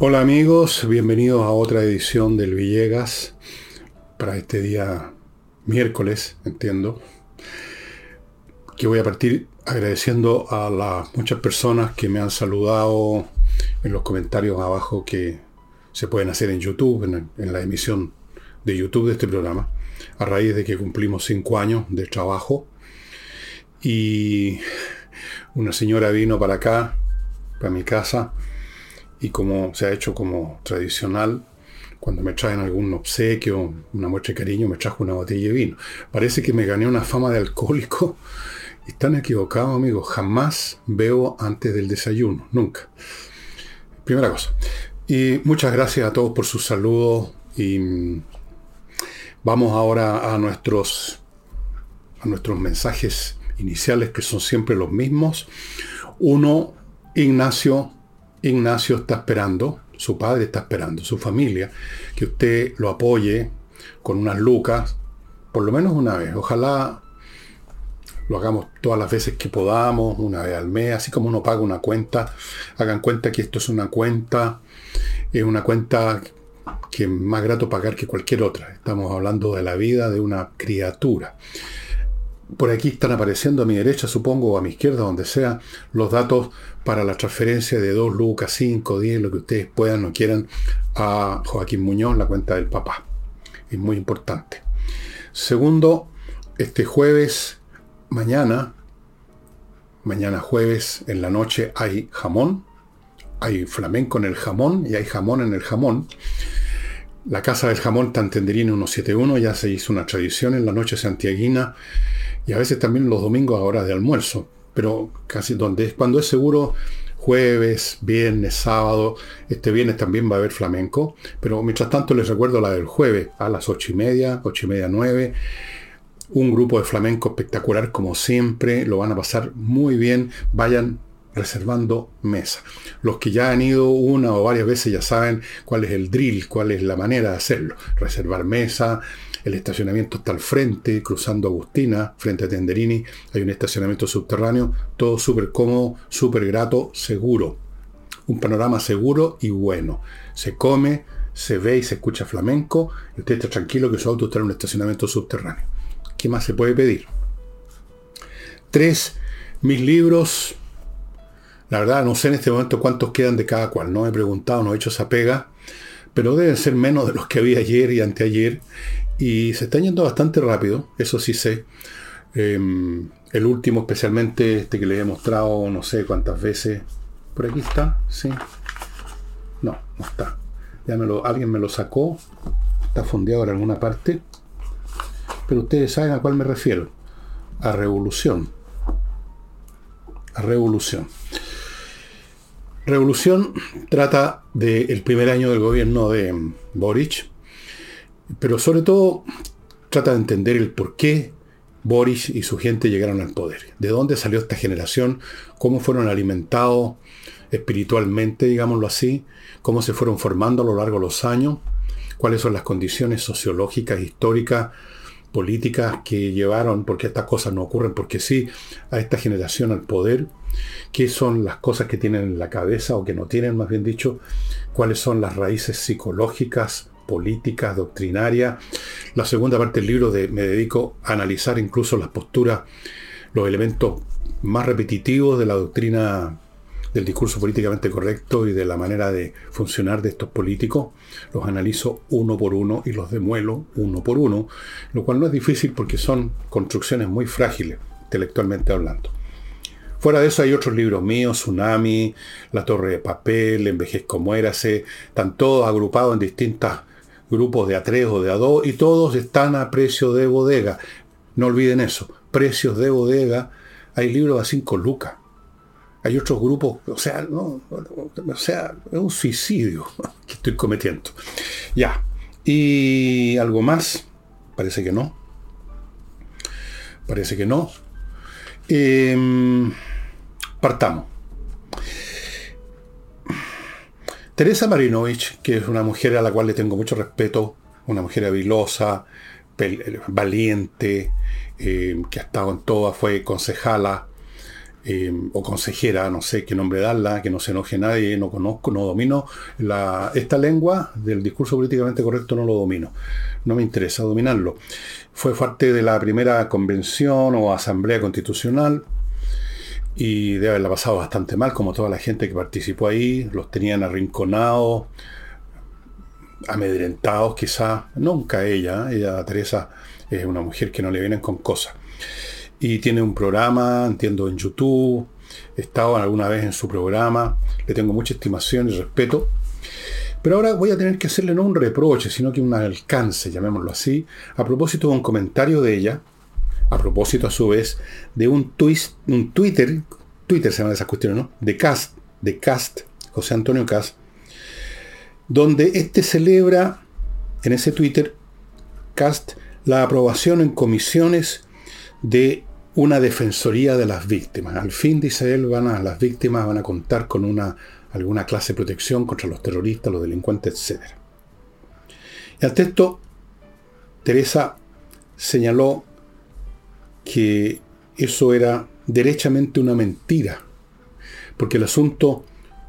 Hola amigos, bienvenidos a otra edición del Villegas para este día miércoles, entiendo, que voy a partir agradeciendo a las muchas personas que me han saludado en los comentarios abajo que se pueden hacer en YouTube, en, la emisión de YouTube de este programa, a raíz de que cumplimos cinco años de trabajo. Y una señora vino para acá, para mi casa, y como se ha hecho como tradicional, cuando me traen algún obsequio, una muestra de cariño, me trajo una botella de vino. Parece que me gané una fama de alcohólico. Están equivocados, amigos. Jamás bebo antes del desayuno. Nunca. Primera cosa. Y muchas gracias a todos por sus saludos. Y vamos ahora a nuestros, a nuestros mensajes iniciales, que son siempre los mismos. Uno, Ignacio Ignacio está esperando, su padre está esperando, su familia, que usted lo apoye con unas lucas, por lo menos una vez. Ojalá lo hagamos todas las veces que podamos, una vez al mes, así como uno paga una cuenta. Hagan cuenta que esto es una cuenta, es una cuenta que es más grato pagar que cualquier otra. Estamos hablando de la vida de una criatura. Por aquí están apareciendo a mi derecha, supongo, o a mi izquierda, donde sea, los datos para la transferencia de 2 lucas, 5, 10, lo que ustedes puedan o quieran, a Joaquín Muñoz, la cuenta del papá. Es muy importante. Segundo, este jueves, mañana, mañana jueves en la noche hay jamón, hay flamenco en el jamón y hay jamón en el jamón. La Casa del Jamón Tantenderini 171 ya se hizo una tradición en la noche santiaguina y a veces también los domingos a hora de almuerzo, pero casi donde es cuando es seguro jueves, viernes, sábado, este viernes también va a haber flamenco, pero mientras tanto les recuerdo la del jueves a las ocho y media, ocho y media, nueve, un grupo de flamenco espectacular como siempre, lo van a pasar muy bien, vayan reservando mesa. Los que ya han ido una o varias veces ya saben cuál es el drill, cuál es la manera de hacerlo. Reservar mesa, el estacionamiento está al frente, cruzando Agustina, frente a Tenderini, hay un estacionamiento subterráneo, todo súper cómodo, súper grato, seguro. Un panorama seguro y bueno. Se come, se ve y se escucha flamenco, y usted está tranquilo que su auto está en un estacionamiento subterráneo. ¿Qué más se puede pedir? Tres, mis libros. La verdad, no sé en este momento cuántos quedan de cada cual. No he preguntado, no he hecho esa pega pero deben ser menos de los que había ayer y anteayer. Y se están yendo bastante rápido, eso sí sé. Em, el último, especialmente este que les he mostrado no sé cuántas veces. Por aquí está, sí. No, no está. Ya me lo, alguien me lo sacó. Está fondeado en alguna parte. Pero ustedes saben a cuál me refiero. A revolución. A revolución. Revolución trata del primer año del gobierno de Boric pero sobre todo trata de entender el por qué Boris y su gente llegaron al poder. ¿De dónde salió esta generación? ¿Cómo fueron alimentados espiritualmente, digámoslo así? ¿Cómo se fueron formando a lo largo de los años? ¿Cuáles son las condiciones sociológicas, históricas, políticas que llevaron, porque estas cosas no ocurren, porque sí, a esta generación al poder? ¿Qué son las cosas que tienen en la cabeza o que no tienen, más bien dicho? ¿Cuáles son las raíces psicológicas, políticas, doctrinaria. La segunda parte del libro me dedico a analizar incluso las posturas, los elementos más repetitivos de la doctrina del discurso políticamente correcto y de la manera de funcionar de estos políticos. Los analizo uno por uno y los demuelo uno por uno, lo cual no es difícil porque son construcciones muy frágiles, intelectualmente hablando. Fuera de eso hay otros libros míos, Tsunami, La Torre de Papel, Envejezco Muérase, están todos agrupados en distintas grupos de A3 o de A2 y todos están a precio de bodega. No olviden eso, precios de bodega. Hay libros a 5 lucas. Hay otros grupos, o sea, no, o sea, es un suicidio que estoy cometiendo. Ya. Y algo más, parece que no. Parece que no. Em, partamos. Teresa Marinovich, que es una mujer a la cual le tengo mucho respeto, una mujer habilosa, valiente, eh, que ha estado en todas, fue concejala eh, o consejera, no sé qué nombre darla, que no se enoje nadie, no conozco, no domino la, esta lengua del discurso políticamente correcto, no lo domino, no me interesa dominarlo. Fue parte de la primera convención o asamblea constitucional y debe haberla pasado bastante mal, como toda la gente que participó ahí, los tenían arrinconados, amedrentados quizá, nunca ella, ella Teresa es una mujer que no le vienen con cosas y tiene un programa, entiendo, en YouTube. He estado alguna vez en su programa, le tengo mucha estimación y respeto. Pero ahora voy a tener que hacerle no un reproche, sino que un alcance, llamémoslo así, a propósito de un comentario de ella, a propósito a su vez de un, twist, un Twitter, Twitter se llama esas cuestiones, ¿no? De Cast, de Cast, José Antonio Cast, donde este celebra en ese Twitter, Cast, la aprobación en comisiones de una defensoría de las víctimas. Al fin, dice él, van a, las víctimas van a contar con una, alguna clase de protección contra los terroristas, los delincuentes, etc. Y al texto, Teresa señaló que eso era derechamente una mentira, porque el asunto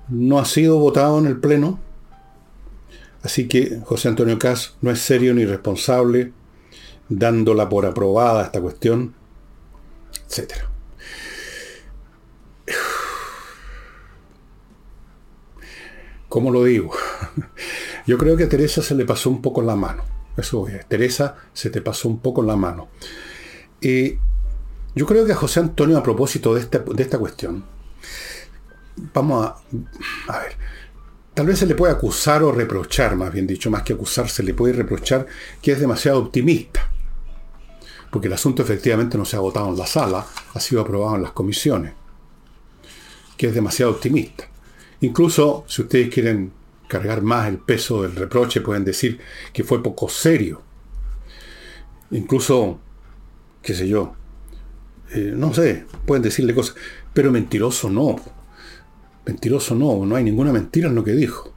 no ha sido votado en el Pleno, así que José Antonio Cas no es serio ni responsable dándola por aprobada esta cuestión, etc. ¿Cómo lo digo? Yo creo que a Teresa se le pasó un poco la mano. Eso es. Teresa se te pasó un poco la mano. Eh, yo creo que a José Antonio, a propósito de esta, de esta cuestión, vamos a, a ver, tal vez se le puede acusar o reprochar, más bien dicho, más que acusar, se le puede reprochar que es demasiado optimista porque el asunto efectivamente no se ha votado en la sala, ha sido aprobado en las comisiones, que es demasiado optimista. Incluso, si ustedes quieren cargar más el peso del reproche, pueden decir que fue poco serio. Incluso, qué sé yo, eh, no sé, pueden decirle cosas, pero mentiroso no. Mentiroso no, no hay ninguna mentira en lo que dijo.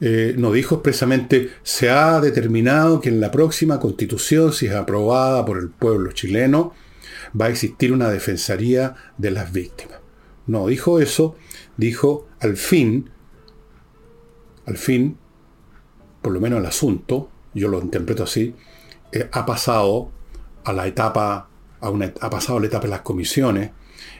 Eh, no dijo expresamente, se ha determinado que en la próxima constitución, si es aprobada por el pueblo chileno, va a existir una defensoría de las víctimas. No dijo eso, dijo al fin, al fin, por lo menos el asunto, yo lo interpreto así, eh, ha pasado a la etapa, ha pasado la etapa de las comisiones,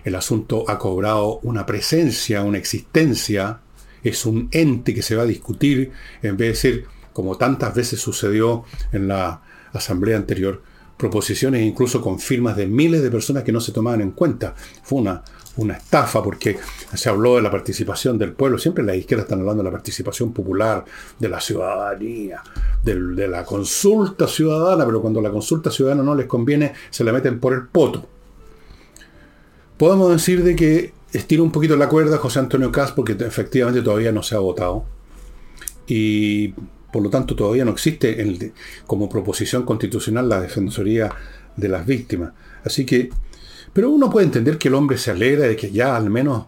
el asunto ha cobrado una presencia, una existencia es un ente que se va a discutir, en vez de ser, como tantas veces sucedió en la asamblea anterior, proposiciones incluso con firmas de miles de personas que no se tomaban en cuenta. Fue una, una estafa porque se habló de la participación del pueblo. Siempre las izquierdas están hablando de la participación popular, de la ciudadanía, de, la consulta ciudadana, pero cuando la consulta ciudadana no les conviene, se la meten por el poto. Podemos decir de que estira un poquito la cuerda José Antonio Cas porque efectivamente todavía no se ha votado. Y por lo tanto todavía no existe como proposición constitucional la defensoría de las víctimas. Así que, pero uno puede entender que el hombre se alegra de que ya al menos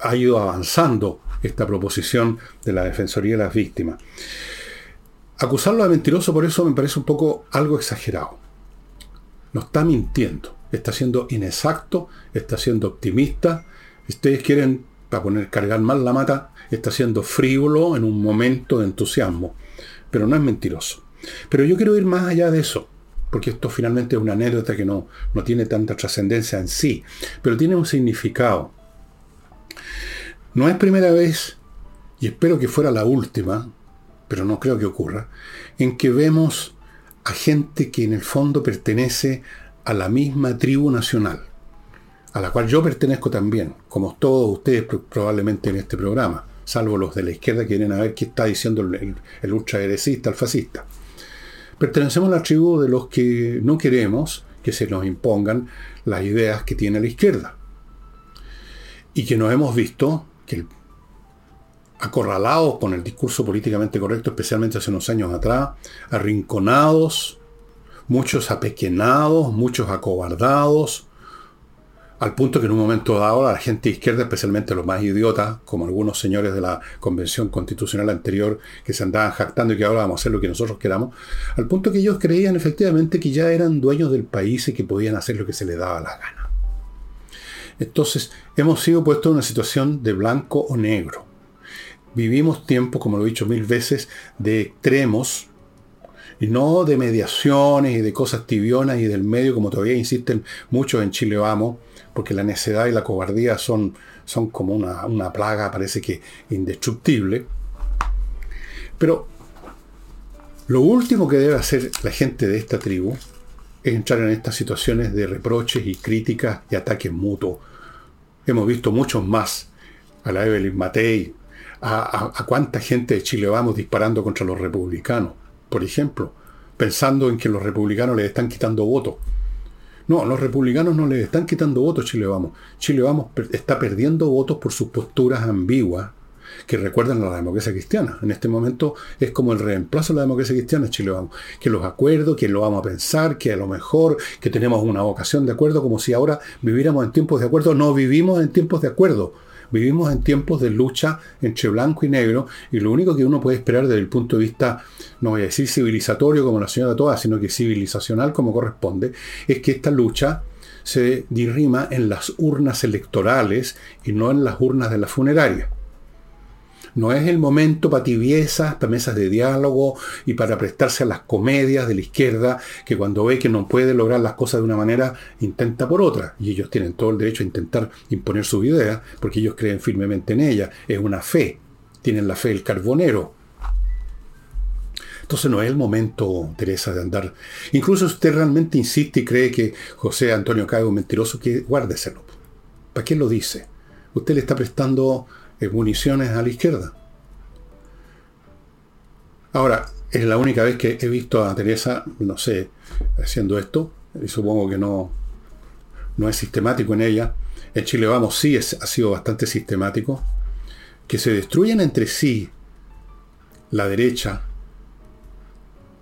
ha ido avanzando esta proposición de la defensoría de las víctimas. Acusarlo de mentiroso por eso me parece un poco algo exagerado. No está mintiendo, está siendo inexacto, está siendo optimista, ustedes quieren, para poner cargar mal la mata, está siendo frívolo en un momento de entusiasmo, pero no es mentiroso. Pero yo quiero ir más allá de eso, porque esto finalmente es una anécdota que no, no tiene tanta trascendencia en sí, pero tiene un significado. No es primera vez, y espero que fuera la última, pero no creo que ocurra, en que vemos a gente que en el fondo pertenece a la misma tribu nacional a la cual yo pertenezco también, como todos ustedes probablemente en este programa, salvo los de la izquierda que vienen a ver qué está diciendo el, el ultraderecista, el fascista. Pertenecemos a la tribu de los que no queremos que se nos impongan las ideas que tiene la izquierda. Y que nos hemos visto que acorralados con el discurso políticamente correcto, especialmente hace unos años atrás, arrinconados, muchos apequenados, muchos acobardados, al punto que en un momento dado la gente izquierda, especialmente los más idiotas, como algunos señores de la Convención Constitucional anterior, que se andaban jactando y que ahora vamos a hacer lo que nosotros queramos, al punto que ellos creían efectivamente que ya eran dueños del país y que podían hacer lo que se les daba la gana. Entonces, hemos sido puestos en una situación de blanco o negro. Vivimos tiempos, como lo he dicho mil veces, de extremos y no de mediaciones y de cosas tibionas y del medio, como todavía insisten muchos en Chile Vamos, porque la necedad y la cobardía son, son como una, una plaga, parece que indestructible. Pero lo último que debe hacer la gente de esta tribu es entrar en estas situaciones de reproches y críticas y ataques mutuos. Hemos visto muchos más. A la Evelyn Matei, a, a, cuánta gente de Chile vamos disparando contra los republicanos, por ejemplo, pensando en que los republicanos les están quitando votos. No, los republicanos no les están quitando votos Chile Vamos. Chile Vamos está perdiendo votos por sus posturas ambiguas que recuerdan a la democracia cristiana. En este momento es como el reemplazo de la democracia cristiana, Chile vamos. Que los acuerdos, que lo vamos a pensar, que a lo mejor, que tenemos una vocación de acuerdo, como si ahora viviéramos en tiempos de acuerdo. No vivimos en tiempos de acuerdo. Vivimos en tiempos de lucha entre blanco y negro y lo único que uno puede esperar desde el punto de vista, no voy a decir civilizatorio como la señora toda, sino que civilizacional como corresponde, es que esta lucha se dirima en las urnas electorales y no en las urnas de la funeraria. No es el momento para tibiezas, para mesas de diálogo y para prestarse a las comedias de la izquierda, que cuando ve que no puede lograr las cosas de una manera, intenta por otra. Y ellos tienen todo el derecho a intentar imponer su idea, porque ellos creen firmemente en ella. Es una fe. Tienen la fe del carbonero. Entonces no es el momento, Teresa, de andar. Incluso usted realmente insiste y cree que José Antonio Cago es mentiroso, que guárdeselo. ¿Para qué lo dice? Usted le está prestando municiones a la izquierda. Ahora, es la única vez que he visto a Teresa, no sé, haciendo esto, y supongo que no, no es sistemático en ella. En Chile Vamos sí ha sido bastante sistemático. Que se destruyan entre sí la derecha,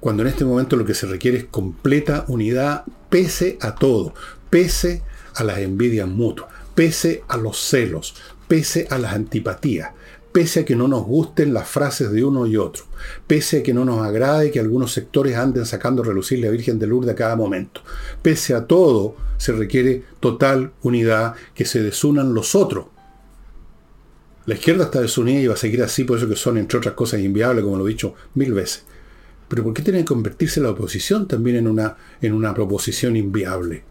cuando en este momento lo que se requiere es completa unidad, pese a todo, pese a las envidias mutuas, pese a los celos, pese a las antipatías, pese a que no nos gusten las frases de uno y otro, pese a que no nos agrade que algunos sectores anden sacando a relucir la Virgen de Lourdes a cada momento. Pese a todo, se requiere total unidad, que se desunan los otros. La izquierda está desunida y va a seguir así, por eso que son, entre otras cosas, inviables, como lo he dicho mil veces. Pero ¿por qué tiene que convertirse la oposición también en una, en una proposición inviable?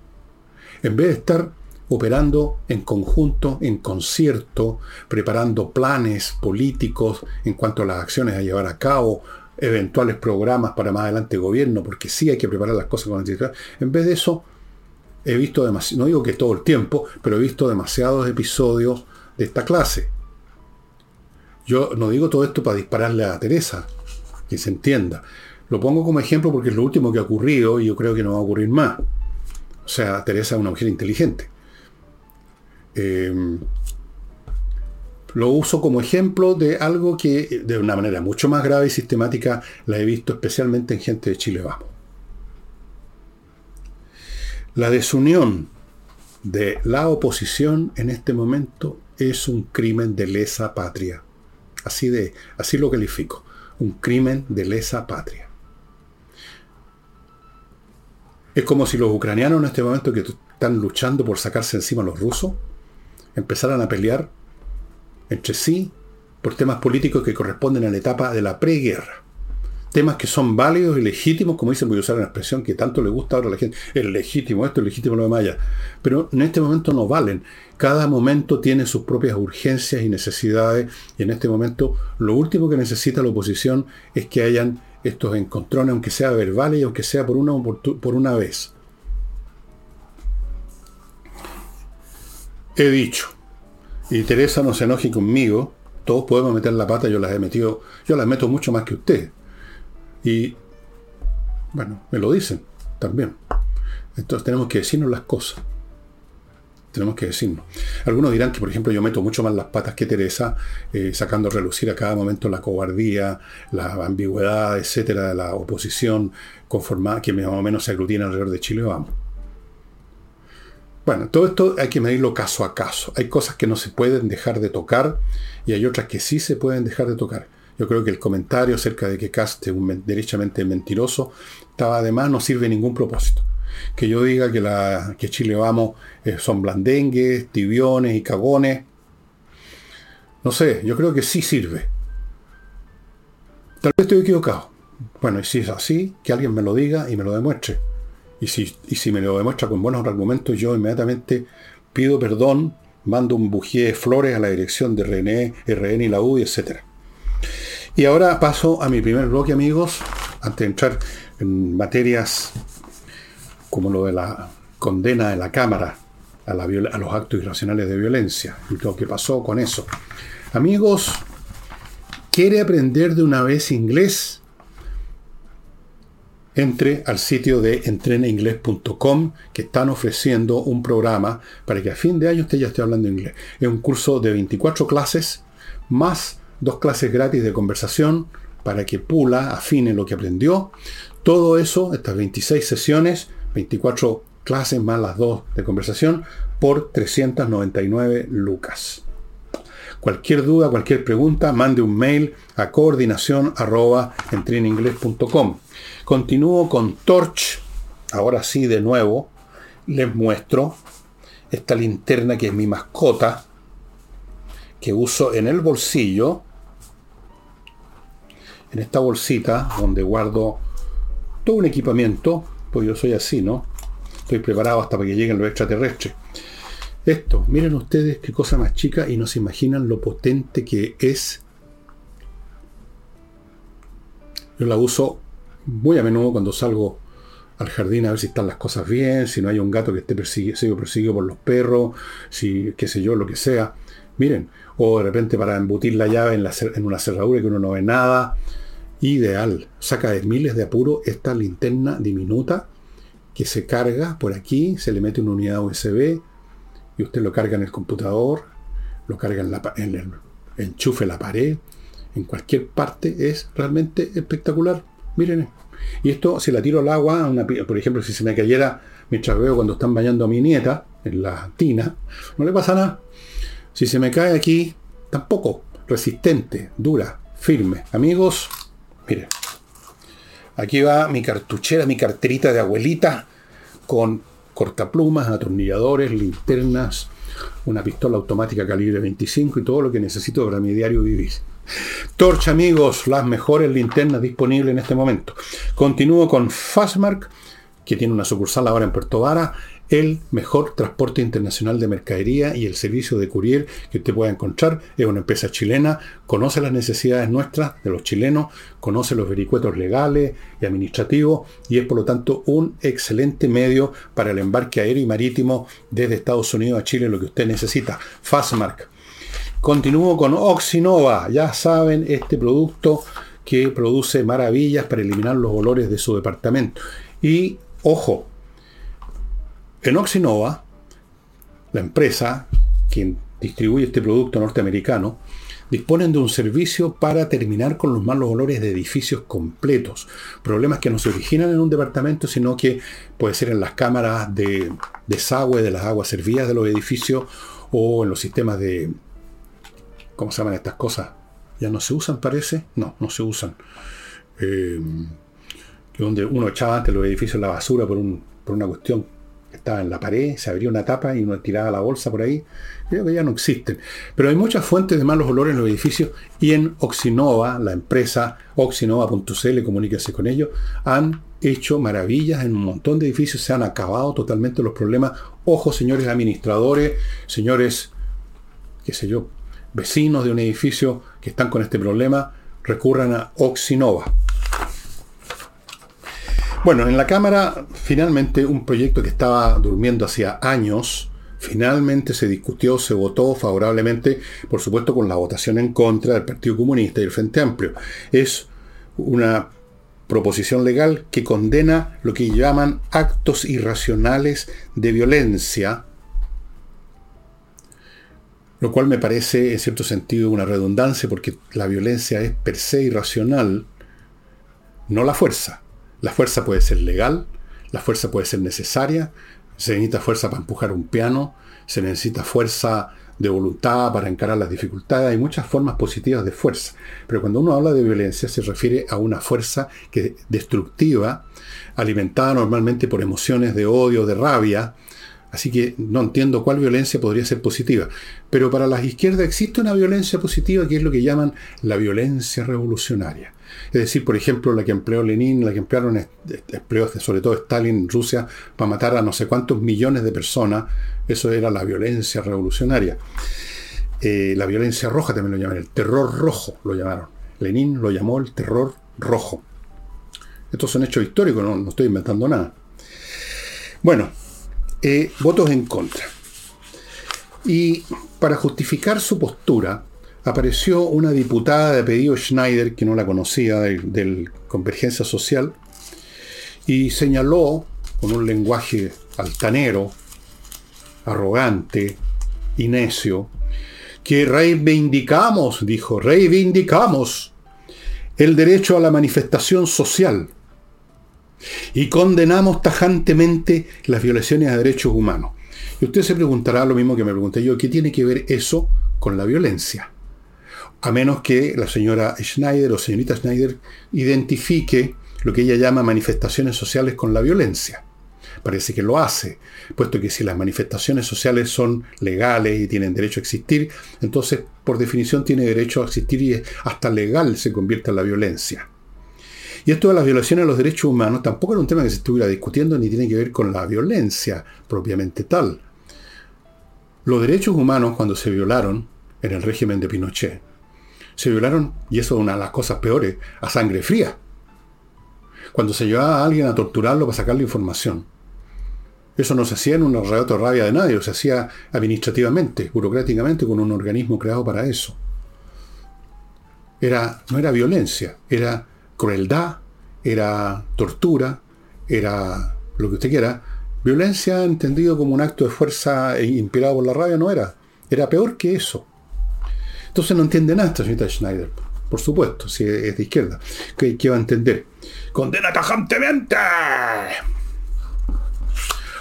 En vez de estar operando en conjunto, en concierto, preparando planes políticos en cuanto a las acciones a llevar a cabo, eventuales programas para más adelante gobierno, porque sí hay que preparar las cosas con anticipación. En vez de eso, he visto demasiado, no digo que todo el tiempo, pero he visto demasiados episodios de esta clase. Yo no digo todo esto para dispararle a Teresa, que se entienda. Lo pongo como ejemplo porque es lo último que ha ocurrido y yo creo que no va a ocurrir más. O sea, Teresa es una mujer inteligente. Em, lo uso como ejemplo de algo que de una manera mucho más grave y sistemática la he visto especialmente en gente de Chile Vamos. La desunión de la oposición en este momento es un crimen de lesa patria. Así, de, así lo califico. Un crimen de lesa patria. Es como si los ucranianos en este momento que están luchando por sacarse encima a los rusos, empezaran a pelear entre sí por temas políticos que corresponden a la etapa de la preguerra. Temas que son válidos y legítimos, como dicen, voy a usar una expresión que tanto le gusta ahora a la gente, es legítimo esto, es legítimo lo de Maya. Pero en este momento no valen. Cada momento tiene sus propias urgencias y necesidades, y en este momento lo último que necesita la oposición es que hayan estos encontrones, aunque sea verbales y aunque sea por una, por una vez. He dicho, y Teresa no se enoje conmigo, todos podemos meter la pata, yo las he metido, yo las meto mucho más que usted. Y, bueno, me lo dicen también. Entonces tenemos que decirnos las cosas. Tenemos que decirnos. Algunos dirán que, por ejemplo, yo meto mucho más las patas que Teresa, eh, sacando a relucir a cada momento la cobardía, la ambigüedad, etcétera, de la oposición conformada, que más o menos se aglutina alrededor de Chile. Vamos. Bueno, todo esto hay que medirlo caso a caso. Hay cosas que no se pueden dejar de tocar y hay otras que sí se pueden dejar de tocar. Yo creo que el comentario acerca de que Cast es un derechamente mentiroso estaba además no sirve ningún propósito. Que yo diga que, la, que Chile Vamos eh, son blandengues, tibiones y cagones. No sé, yo creo que sí sirve. Tal vez estoy equivocado. Bueno, y si es así, que alguien me lo diga y me lo demuestre. Y si, y si me lo demuestra con buenos argumentos, yo inmediatamente pido perdón, mando un bujié de flores a la dirección de René, RN y la UDI, etc. Y ahora paso a mi primer bloque, amigos, antes de entrar en materias como lo de la condena de la Cámara a, a los actos irracionales de violencia y lo que pasó con eso. Amigos, ¿quiere aprender de una vez inglés? Entre al sitio de entrenainglés.com que están ofreciendo un programa para que a fin de año usted ya esté hablando inglés. Es un curso de 24 clases más dos clases gratis de conversación para que pula, afine lo que aprendió. Todo eso, estas 26 sesiones, 24 clases más las dos de conversación, por 399 lucas. Cualquier duda, cualquier pregunta, mande un mail a coordinación Continúo con Torch. Ahora sí, de nuevo, les muestro esta linterna que es mi mascota, que uso en el bolsillo, en esta bolsita donde guardo todo un equipamiento, pues yo soy así, ¿no? Estoy preparado hasta para que lleguen los extraterrestres. Esto, miren ustedes qué cosa más chica y no se imaginan lo potente que es. Yo la uso muy a menudo cuando salgo al jardín a ver si están las cosas bien, si no hay un gato que esté perseguido, perseguido por los perros, si qué sé yo, lo que sea. Miren, o de repente para embutir la llave en, una cerradura que uno no ve nada. Ideal. Saca de miles de apuro esta linterna diminuta que se carga por aquí, se le mete una unidad USB y usted lo carga en el computador, lo carga en, la, en el enchufe la pared, en cualquier parte. Es realmente espectacular. Miren, y esto si la tiro al agua, por ejemplo, si se me cayera mientras veo cuando están bañando a mi nieta en la tina, no le pasa nada. Si se me cae aquí, tampoco. Resistente, dura, firme. Amigos, miren. Aquí va mi cartuchera, mi carterita de abuelita con cortaplumas, atornilladores, linternas, una pistola automática calibre 25 y todo lo que necesito para mi diario vivir. Torch, amigos, las mejores linternas disponibles en este momento. Continúo con Fastmark, que tiene una sucursal ahora en Puerto Vara, el mejor transporte internacional de mercadería y el servicio de courier que usted pueda encontrar. Es una empresa chilena, conoce las necesidades nuestras, de los chilenos, conoce los vericuetos legales y administrativos y es por lo tanto un excelente medio para el embarque aéreo y marítimo desde Estados Unidos a Chile, lo que usted necesita. Fastmark. Continúo con Oxinova, ya saben, este producto que produce maravillas para eliminar los olores de su departamento. Y, ojo, en Oxinova, la empresa quien distribuye este producto norteamericano, disponen de un servicio para terminar con los malos olores de edificios completos. Problemas que no se originan en un departamento, sino que puede ser en las cámaras de desagüe de las aguas servidas de los edificios o en los sistemas de ¿Cómo se llaman estas cosas? ¿Ya no se usan, parece? No, no se usan. Eh, donde uno echaba antes los edificios la basura por, una cuestión que estaba en la pared, se abría una tapa y uno tiraba la bolsa por ahí. Creo que ya no existen. Pero hay muchas fuentes de malos olores en los edificios y en Oxinova, la empresa oxinova.cl, comuníquese con ellos, han hecho maravillas en un montón de edificios, se han acabado totalmente los problemas. Ojo, señores administradores, señores, qué sé yo, vecinos de un edificio que están con este problema recurran a Oxinova. Bueno, en la Cámara finalmente un proyecto que estaba durmiendo hacía años, finalmente se discutió, se votó favorablemente, por supuesto con la votación en contra del Partido Comunista y el Frente Amplio. Es una proposición legal que condena lo que llaman actos irracionales de violencia lo cual me parece en cierto sentido una redundancia porque la violencia es per se irracional, no la fuerza. La fuerza puede ser legal, la fuerza puede ser necesaria, se necesita fuerza para empujar un piano, se necesita fuerza de voluntad para encarar las dificultades, hay muchas formas positivas de fuerza. Pero cuando uno habla de violencia se refiere a una fuerza que destructiva, alimentada normalmente por emociones de odio, de rabia. Así que no entiendo cuál violencia podría ser positiva. Pero para las izquierdas existe una violencia positiva que es lo que llaman la violencia revolucionaria. Es decir, por ejemplo, la que empleó Lenin, la que emplearon, empleó sobre todo Stalin en Rusia para matar a no sé cuántos millones de personas, eso era la violencia revolucionaria. Eh, la violencia roja también lo llaman, el terror rojo lo llamaron. Lenin lo llamó el terror rojo. Estos son hechos históricos, no, estoy inventando nada. Bueno, eh, votos en contra. Y para justificar su postura, apareció una diputada de apellido Schneider, que no la conocía, del, Convergencia Social, y señaló con un lenguaje altanero, arrogante y necio, que reivindicamos, dijo, reivindicamos el derecho a la manifestación social y condenamos tajantemente las violaciones a derechos humanos. Y usted se preguntará lo mismo que me pregunté yo, ¿qué tiene que ver eso con la violencia? a menos que la señora Schneider o señorita Schneider identifique lo que ella llama manifestaciones sociales con la violencia. Parece que lo hace, puesto que si las manifestaciones sociales son legales y tienen derecho a existir, entonces por definición tiene derecho a existir y hasta legal se convierte en la violencia. Y esto de las violaciones a los derechos humanos tampoco era un tema que se estuviera discutiendo ni tiene que ver con la violencia propiamente tal. Los derechos humanos cuando se violaron en el régimen de Pinochet, se violaron, y eso es una de las cosas peores, a sangre fría. Cuando se llevaba a alguien a torturarlo para sacarle información. Eso no se hacía en un relato de rabia de nadie, se hacía administrativamente, burocráticamente, con un organismo creado para eso. Era, no era violencia, era crueldad, era tortura, era lo que usted quiera. Violencia entendido como un acto de fuerza e inspirado por la rabia no era. Era peor que eso. Entonces no entiende nada esta señorita Schneider. Por supuesto, si es de izquierda. ¿Qué, va a entender? ¡Condena tajantemente!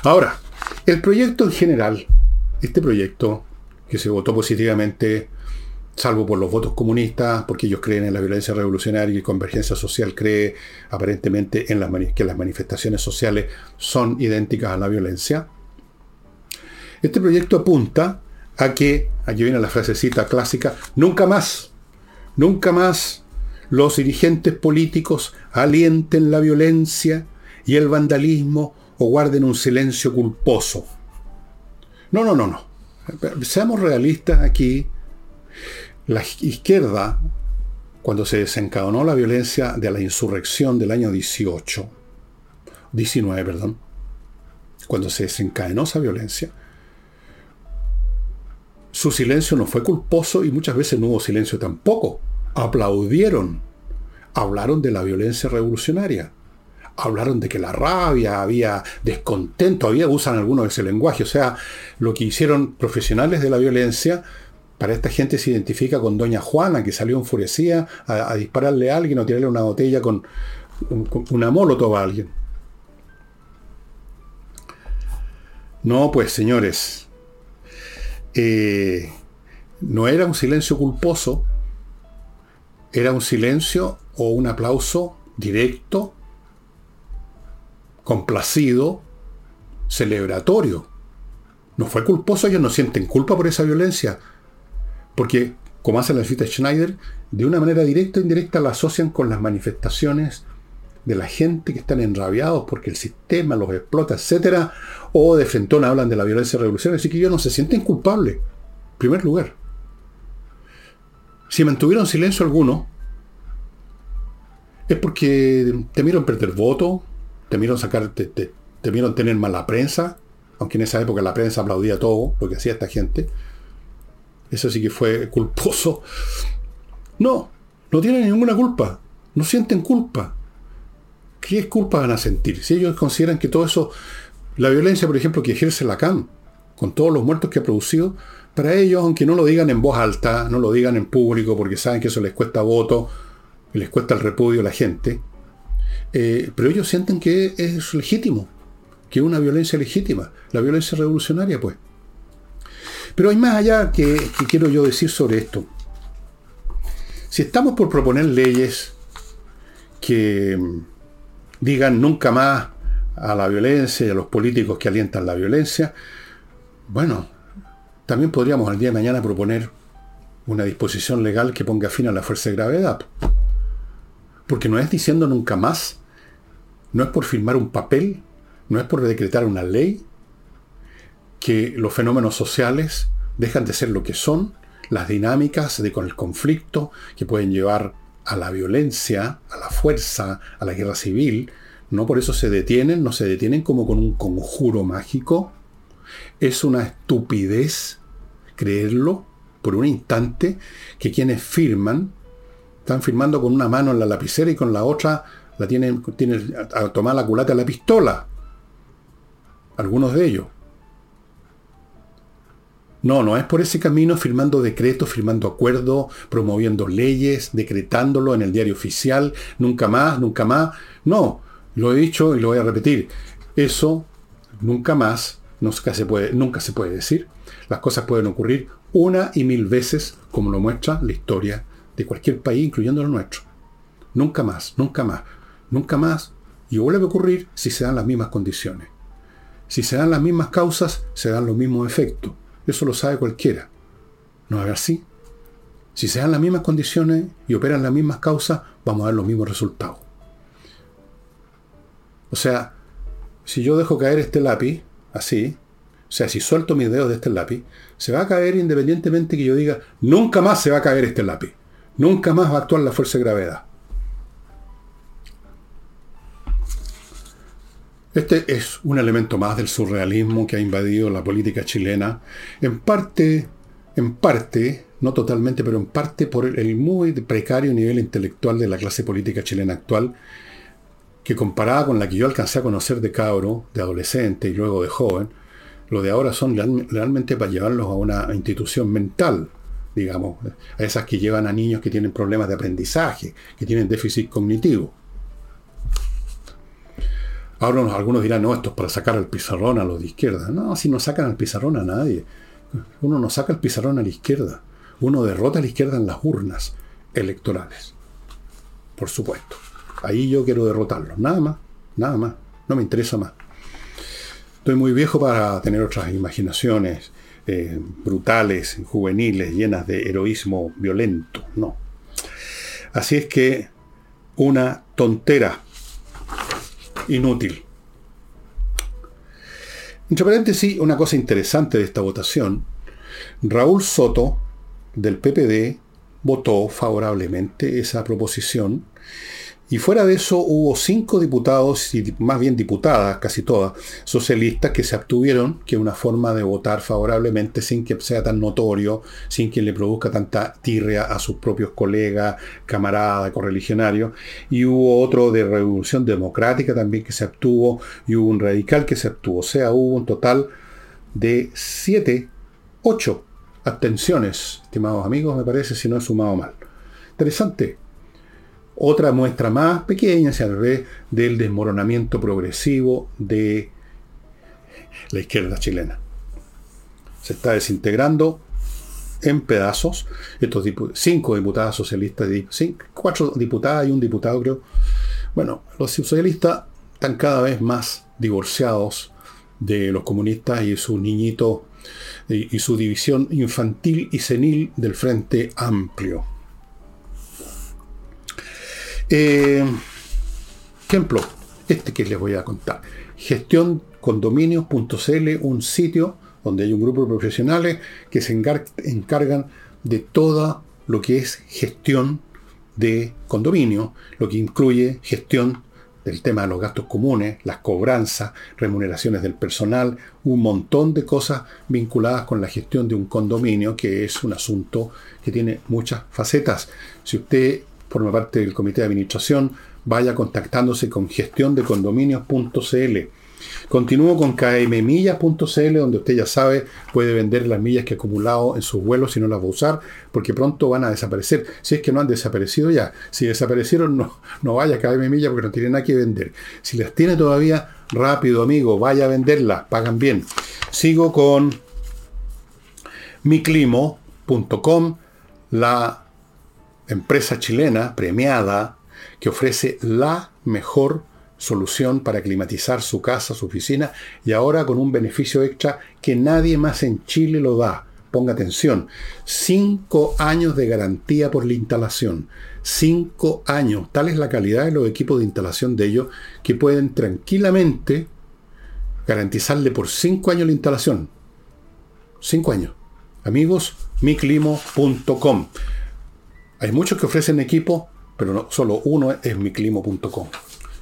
Ahora, el proyecto en general, este proyecto que se votó positivamente, salvo por los votos comunistas, porque ellos creen en la violencia revolucionaria y Convergencia Social cree aparentemente en las que las manifestaciones sociales son idénticas a la violencia. Este proyecto apunta a que, aquí viene la frasecita clásica, nunca más, nunca más los dirigentes políticos alienten la violencia y el vandalismo o guarden un silencio culposo. No, no, no, no. Seamos realistas aquí. La izquierda, cuando se desencadenó la violencia de la insurrección del año 18, 19, perdón, cuando se desencadenó esa violencia, su silencio no fue culposo y muchas veces no hubo silencio tampoco. Aplaudieron. Hablaron de la violencia revolucionaria. Hablaron de que la rabia, había descontento, había, usan algunos de ese lenguaje. O sea, lo que hicieron profesionales de la violencia, para esta gente se identifica con Doña Juana, que salió enfurecida a, dispararle a alguien o tirarle una botella con, con una molotov a alguien. No, pues señores, eh, no era un silencio culposo, era un silencio o un aplauso directo, complacido, celebratorio. No fue culposo, ellos no sienten culpa por esa violencia, porque, como hace la cita Schneider, de una manera directa o indirecta la asocian con las manifestaciones de la gente que están enrabiados porque el sistema los explota, etcétera, o de frentón hablan de la violencia revolucionaria, así que ellos no se sienten culpables, en primer lugar. Si mantuvieron silencio alguno, es porque temieron perder voto, temieron sacar, te, temieron tener mala prensa, aunque en esa época la prensa aplaudía todo lo que hacía esta gente. Eso sí que fue culposo. No, no tienen ninguna culpa, no sienten culpa. ¿qué culpa van a sentir? Si ellos consideran que todo eso, la violencia, por ejemplo, que ejerce la CAM, con todos los muertos que ha producido, para ellos, aunque no lo digan en voz alta, no lo digan en público, porque saben que eso les cuesta voto, les cuesta el repudio a la gente, eh, pero ellos sienten que es legítimo, que es una violencia legítima, la violencia revolucionaria, pues. Pero hay más allá que, quiero yo decir sobre esto. Si estamos por proponer leyes que digan nunca más a la violencia y a los políticos que alientan la violencia, bueno, también podríamos al día de mañana proponer una disposición legal que ponga fin a la fuerza de gravedad. Porque no es diciendo nunca más, no es por firmar un papel, no es por decretar una ley, que los fenómenos sociales dejan de ser lo que son, las dinámicas de con el conflicto que pueden llevar a la violencia, a la fuerza, a la guerra civil, no por eso se detienen, no se detienen como con un conjuro mágico. Es una estupidez creerlo por un instante que quienes firman están firmando con una mano en la lapicera y con la otra la tienen, tienen a tomar la culata de la pistola. Algunos de ellos. No, no es por ese camino firmando decretos, firmando acuerdos, promoviendo leyes, decretándolo en el diario oficial, nunca más, nunca más. No, lo he dicho y lo voy a repetir. Eso nunca más, nunca se puede, decir. Las cosas pueden ocurrir una y mil veces, como lo muestra la historia de cualquier país, incluyendo el nuestro. Nunca más, nunca más, nunca más. Y vuelve a ocurrir si se dan las mismas condiciones. Si se dan las mismas causas, se dan los mismos efectos. Eso lo sabe cualquiera. ¿No es así? Si se dan las mismas condiciones y operan las mismas causas, vamos a ver los mismos resultados. O sea, si yo dejo caer este lápiz, así, o sea, si suelto mis dedos de este lápiz, se va a caer independientemente que yo diga, nunca más se va a caer este lápiz. Nunca más va a actuar la fuerza de gravedad. Este es un elemento más del surrealismo que ha invadido la política chilena, en parte, en parte, no totalmente, pero en parte por el muy precario nivel intelectual de la clase política chilena actual, que comparada con la que yo alcancé a conocer de cabro, de adolescente y luego de joven, lo de ahora son realmente para llevarlos a una institución mental, digamos, a esas que llevan a niños que tienen problemas de aprendizaje, que tienen déficit cognitivo. Ahora algunos dirán, no, esto es para sacar al pizarrón a los de izquierda. No, si no sacan al pizarrón a nadie. Uno no saca el pizarrón a la izquierda. Uno derrota a la izquierda en las urnas electorales. Por supuesto. Ahí yo quiero derrotarlos. Nada más. Nada más. No me interesa más. Estoy muy viejo para tener otras imaginaciones eh, brutales, juveniles, llenas de heroísmo violento. No. Así es que una tontera inútil. Entre paréntesis, una cosa interesante de esta votación, Raúl Soto, del PPD, votó favorablemente esa proposición y fuera de eso hubo cinco diputados, y más bien diputadas, casi todas, socialistas que se abstuvieron, que es una forma de votar favorablemente sin que sea tan notorio, sin que le produzca tanta tirria a sus propios colegas, camaradas, correligionarios. Y hubo otro de Revolución Democrática también que se abstuvo, y hubo un radical que se abstuvo. O sea, hubo un total de siete, ocho abstenciones, estimados amigos, me parece, si no he sumado mal. Interesante otra muestra más pequeña, se ve, del desmoronamiento progresivo de la izquierda chilena. Se está desintegrando en pedazos. Estos cinco diputadas socialistas, cuatro diputadas y un diputado creo. Bueno, los socialistas están cada vez más divorciados de los comunistas y su niñito y su división infantil y senil del Frente Amplio. Eh, ejemplo, este que les voy a contar. Gestioncondominios.cl, un sitio donde hay un grupo de profesionales que se encargan de todo lo que es gestión de condominio, lo que incluye gestión del tema de los gastos comunes, las cobranzas, remuneraciones del personal, un montón de cosas vinculadas con la gestión de un condominio, que es un asunto que tiene muchas facetas. Si usted forma parte del comité de administración, vaya contactándose con gestión. Continúo con kmmillas.cl, donde usted ya sabe, puede vender las millas que ha acumulado en sus vuelos si no las va a usar, porque pronto van a desaparecer. Si es que no han desaparecido ya. Si desaparecieron, no, no vaya a KM porque no tiene nada que vender. Si las tiene todavía, rápido, amigo, vaya a venderlas, pagan bien. Sigo con miclimo.com, la empresa chilena premiada que ofrece la mejor solución para climatizar su casa, su oficina, y ahora con un beneficio extra que nadie más en Chile lo da. Ponga atención, cinco años de garantía por la instalación. Cinco años. Tal es la calidad de los equipos de instalación de ellos que pueden tranquilamente garantizarle por cinco años la instalación. Cinco años. Amigos, miclimo.com. Hay muchos que ofrecen equipo, pero no, solo uno es miclimo.com.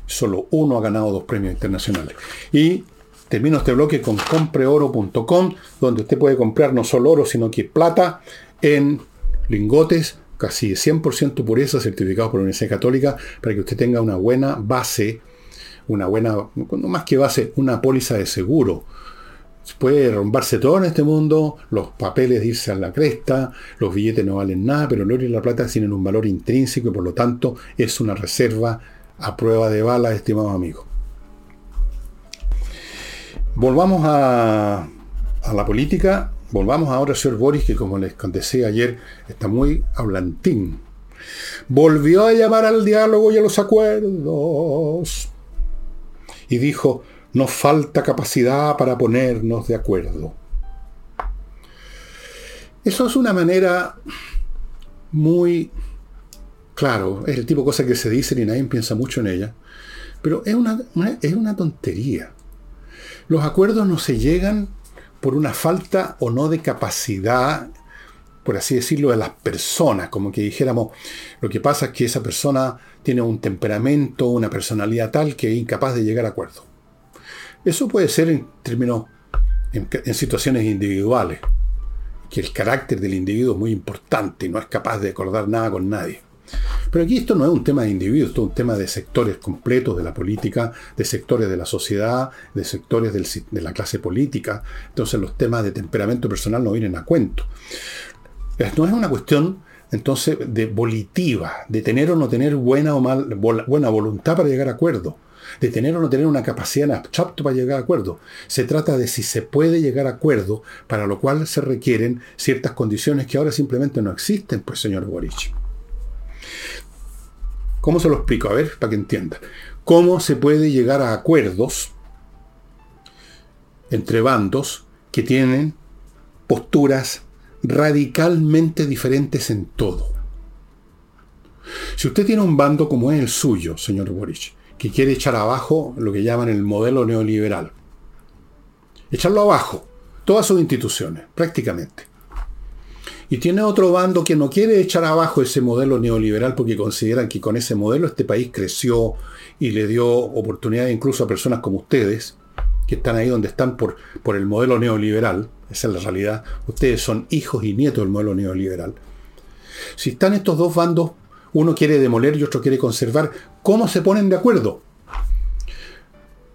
Solo uno ha ganado dos premios internacionales. Y termino este bloque con compreoro.com, donde usted puede comprar no solo oro, sino que plata en lingotes, casi 100% pureza, certificados por la Universidad Católica, para que usted tenga una buena base, una buena, no más que base, una póliza de seguro Puede romperse todo en este mundo, los papeles irse a la cresta, los billetes no valen nada, pero el oro y la plata tienen un valor intrínseco y por lo tanto es una reserva a prueba de balas, estimados amigos. Volvamos a, la política, volvamos ahora a señor Boris, que como les decía ayer, está muy hablantín. Volvió a llamar al diálogo y a los acuerdos. Y dijo, nos falta capacidad para ponernos de acuerdo. Eso es una manera muy, claro, es el tipo de cosas que se dicen y nadie piensa mucho en ella, pero es una, es una tontería. Los acuerdos no se llegan por una falta o no de capacidad, por así decirlo, de las personas, como que dijéramos, lo que pasa es que esa persona tiene un temperamento, una personalidad tal que es incapaz de llegar a acuerdo. Eso puede ser en términos, en, situaciones individuales, que el carácter del individuo es muy importante y no es capaz de acordar nada con nadie. Pero aquí esto no es un tema de individuos, esto es un tema de sectores completos de la política, de sectores de la sociedad, de sectores de la clase política. Entonces los temas de temperamento personal no vienen a cuento. No es una cuestión entonces de volitiva, de tener o no tener buena o mal, buena voluntad para llegar a acuerdo de tener o no tener una capacidad apto para llegar a acuerdo. Se trata de si se puede llegar a acuerdo, para lo cual se requieren ciertas condiciones que ahora simplemente no existen, pues señor Boric. ¿Cómo se lo explico? A ver, para que entienda. ¿Cómo se puede llegar a acuerdos entre bandos que tienen posturas radicalmente diferentes en todo? Si usted tiene un bando como es el suyo, señor Boric, que quiere echar abajo lo que llaman el modelo neoliberal. Echarlo abajo, todas sus instituciones, prácticamente. Y tiene otro bando que no quiere echar abajo ese modelo neoliberal porque consideran que con ese modelo este país creció y le dio oportunidades incluso a personas como ustedes, que están ahí donde están por, por el modelo neoliberal. Esa es la realidad. Ustedes son hijos y nietos del modelo neoliberal. Si están estos dos bandos uno quiere demoler y otro quiere conservar. ¿Cómo se ponen de acuerdo?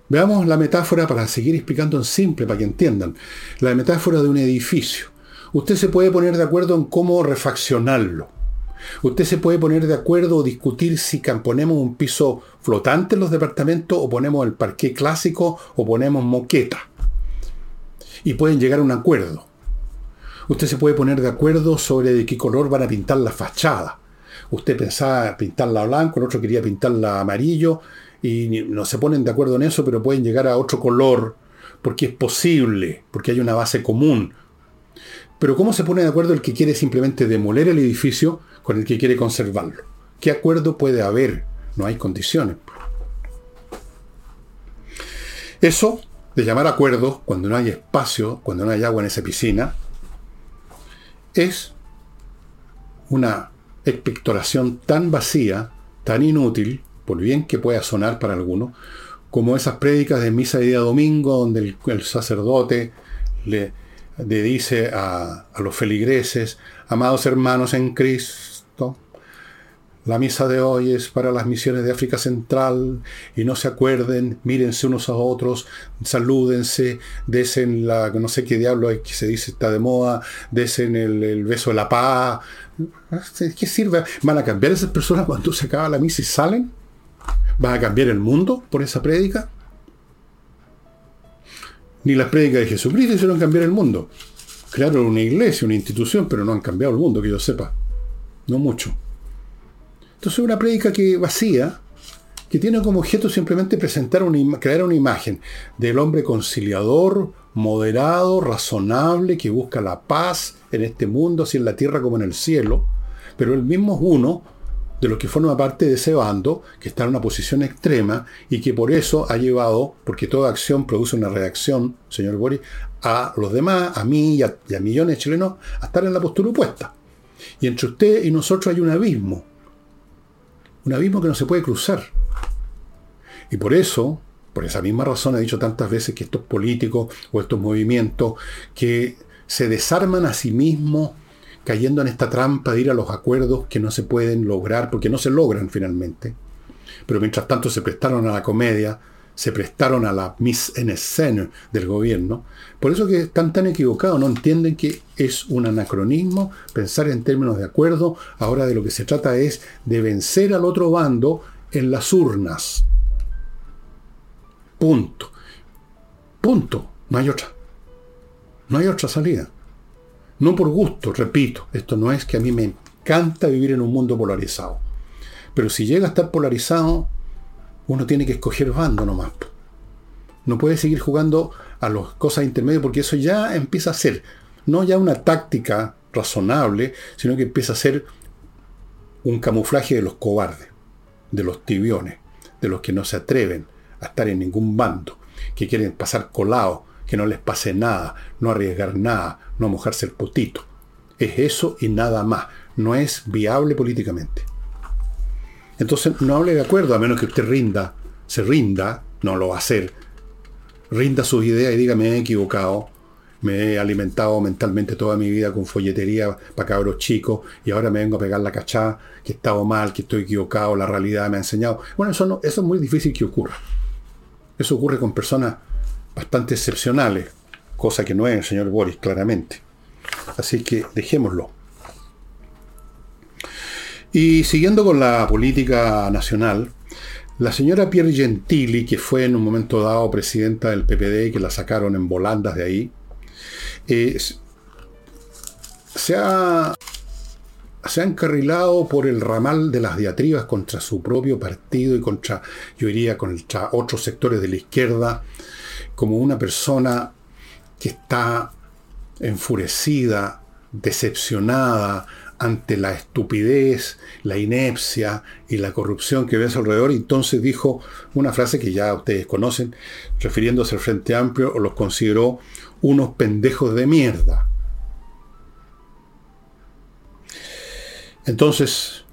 Veamos la metáfora para seguir explicando en simple, para que entiendan. La metáfora de un edificio. Usted se puede poner de acuerdo en cómo refaccionarlo. Usted se puede poner de acuerdo o discutir si ponemos un piso flotante en los departamentos o ponemos el parqué clásico o ponemos moqueta. Y pueden llegar a un acuerdo. Usted se puede poner de acuerdo sobre de qué color van a pintar la fachada usted pensaba pintarla blanco, el otro quería pintarla amarillo, y no se ponen de acuerdo en eso, pero pueden llegar a otro color, porque es posible, porque hay una base común. Pero ¿cómo se pone de acuerdo el que quiere simplemente demoler el edificio con el que quiere conservarlo? ¿Qué acuerdo puede haber? No hay condiciones. Eso de llamar acuerdo cuando no hay espacio, cuando no hay agua en esa piscina, es una expectoración tan vacía, tan inútil, por bien que pueda sonar para algunos, como esas prédicas de misa de día domingo, donde el, sacerdote le, dice a, a, los feligreses, amados hermanos en Cristo, la misa de hoy es para las misiones de África Central y no se acuerden, mírense unos a otros, salúdense, desen la, no sé qué diablo es que se dice está de moda, desen el, el beso de la paz. ¿Qué sirve? ¿Van a cambiar esas personas cuando se acaba la misa y salen? ¿Van a cambiar el mundo por esa prédica? Ni las prédicas de Jesucristo hicieron cambiar el mundo. crearon una iglesia, una institución, pero no han cambiado el mundo, que yo sepa. No mucho. Entonces una prédica que vacía, que tiene como objeto simplemente presentar una, crear una imagen del hombre conciliador, moderado, razonable, que busca la paz en este mundo, así en la tierra como en el cielo, pero él mismo es uno de los que forma parte de ese bando, que está en una posición extrema y que por eso ha llevado, porque toda acción produce una reacción, señor Boris, a los demás, a mí y a, y a millones de chilenos, a estar en la postura opuesta. Y entre usted y nosotros hay un abismo, un abismo que no se puede cruzar. Y por eso, por esa misma razón, he dicho tantas veces que estos políticos o estos movimientos que se desarman a sí mismos cayendo en esta trampa de ir a los acuerdos que no se pueden lograr, porque no se logran finalmente. Pero mientras tanto se prestaron a la comedia, se prestaron a la mise en escena del gobierno. Por eso que están tan equivocados, no entienden que es un anacronismo pensar en términos de acuerdo. Ahora de lo que se trata es de vencer al otro bando en las urnas. Punto. Punto. No hay otra. No hay otra salida. No por gusto, repito, esto no es que a mí me encanta vivir en un mundo polarizado. Pero si llega a estar polarizado, uno tiene que escoger bando nomás. No puede seguir jugando a las cosas intermedias porque eso ya empieza a ser, no ya una táctica razonable, sino que empieza a ser un camuflaje de los cobardes, de los tibiones, de los que no se atreven a estar en ningún bando, que quieren pasar colados, que no les pase nada, no arriesgar nada, no mojarse el potito. Es eso y nada más. No es viable políticamente. Entonces no hable de acuerdo, a menos que usted rinda, se rinda, no lo va a hacer, rinda sus ideas y diga me he equivocado, me he alimentado mentalmente toda mi vida con folletería para cabros chicos y ahora me vengo a pegar la cachá, que he estado mal, que estoy equivocado, la realidad me ha enseñado. Bueno, eso, no, eso es muy difícil que ocurra. Eso ocurre con personas bastante excepcionales, cosa que no es el señor Boris, claramente. Así que dejémoslo. Y siguiendo con la política nacional, la señora Pierre Gentili, que fue en un momento dado presidenta del PPD y que la sacaron en volandas de ahí, eh, se, ha, se ha encarrilado por el ramal de las diatribas contra su propio partido y contra, yo diría, contra otros sectores de la izquierda, como una persona que está enfurecida, decepcionada, ante la estupidez, la inepcia y la corrupción que ve su alrededor. Entonces dijo una frase que ya ustedes conocen, refiriéndose al Frente Amplio, los consideró unos pendejos de mierda. Entonces,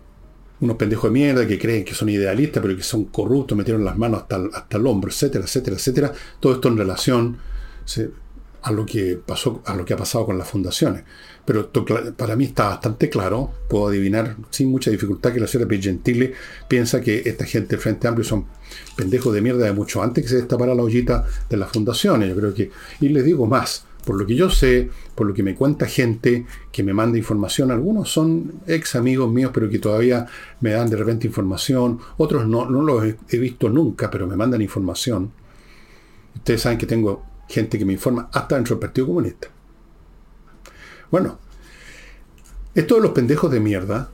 unos pendejos de mierda que creen que son idealistas, pero que son corruptos, metieron las manos hasta hasta el hombro, etcétera, etcétera, etcétera. Todo esto en relación a lo que pasó, a lo que ha pasado con las fundaciones. Pero para mí está bastante claro, puedo adivinar sin mucha dificultad que la señora Gentile piensa que esta gente del Frente Amplio son pendejos de mierda de mucho antes que se destapara la ollita de las fundaciones. Yo creo que, y les digo más, por lo que yo sé, por lo que me cuenta gente que me manda información, algunos son ex amigos míos, pero que todavía me dan de repente información, otros no, no los he visto nunca, pero me mandan información. Ustedes saben que tengo gente que me informa hasta dentro del Partido Comunista. Bueno, esto de los pendejos de mierda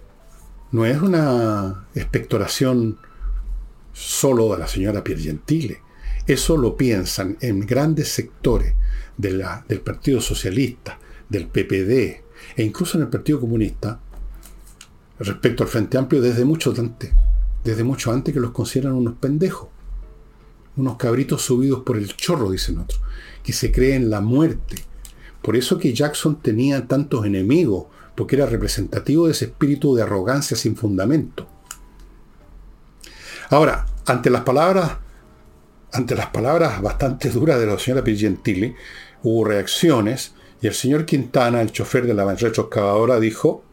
no es una expectoración solo de la señora Piergentile. Eso lo piensan en grandes sectores del Partido Socialista, del PPD e incluso en el Partido Comunista respecto al Frente Amplio desde mucho antes, desde mucho antes que los consideran unos pendejos, unos cabritos subidos por el chorro, dicen otros, que se creen la muerte, por eso que Jackson tenía tantos enemigos, porque era representativo de ese espíritu de arrogancia sin fundamento. Ahora, ante las palabras, ante las palabras bastante duras de la señora Pirgentili, hubo reacciones y el señor Quintana, el chofer de la retroexcavadora, dijo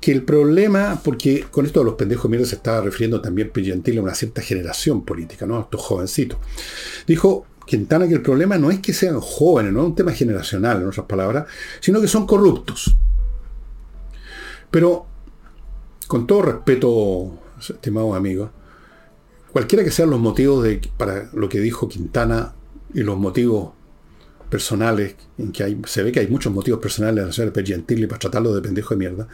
que el problema, porque con esto de los pendejos mierda se estaba refiriendo también Pirgentili a una cierta generación política, ¿no? A estos jovencitos. Dijo, Quintana que el problema no es que sean jóvenes, no es un tema generacional, en otras palabras, sino que son corruptos. Pero, con todo respeto, estimados amigos, cualquiera que sean los motivos para lo que dijo Quintana y los motivos personales, en que hay, se ve que hay muchos motivos personales de la señora Pergentili para tratarlo de pendejo de mierda,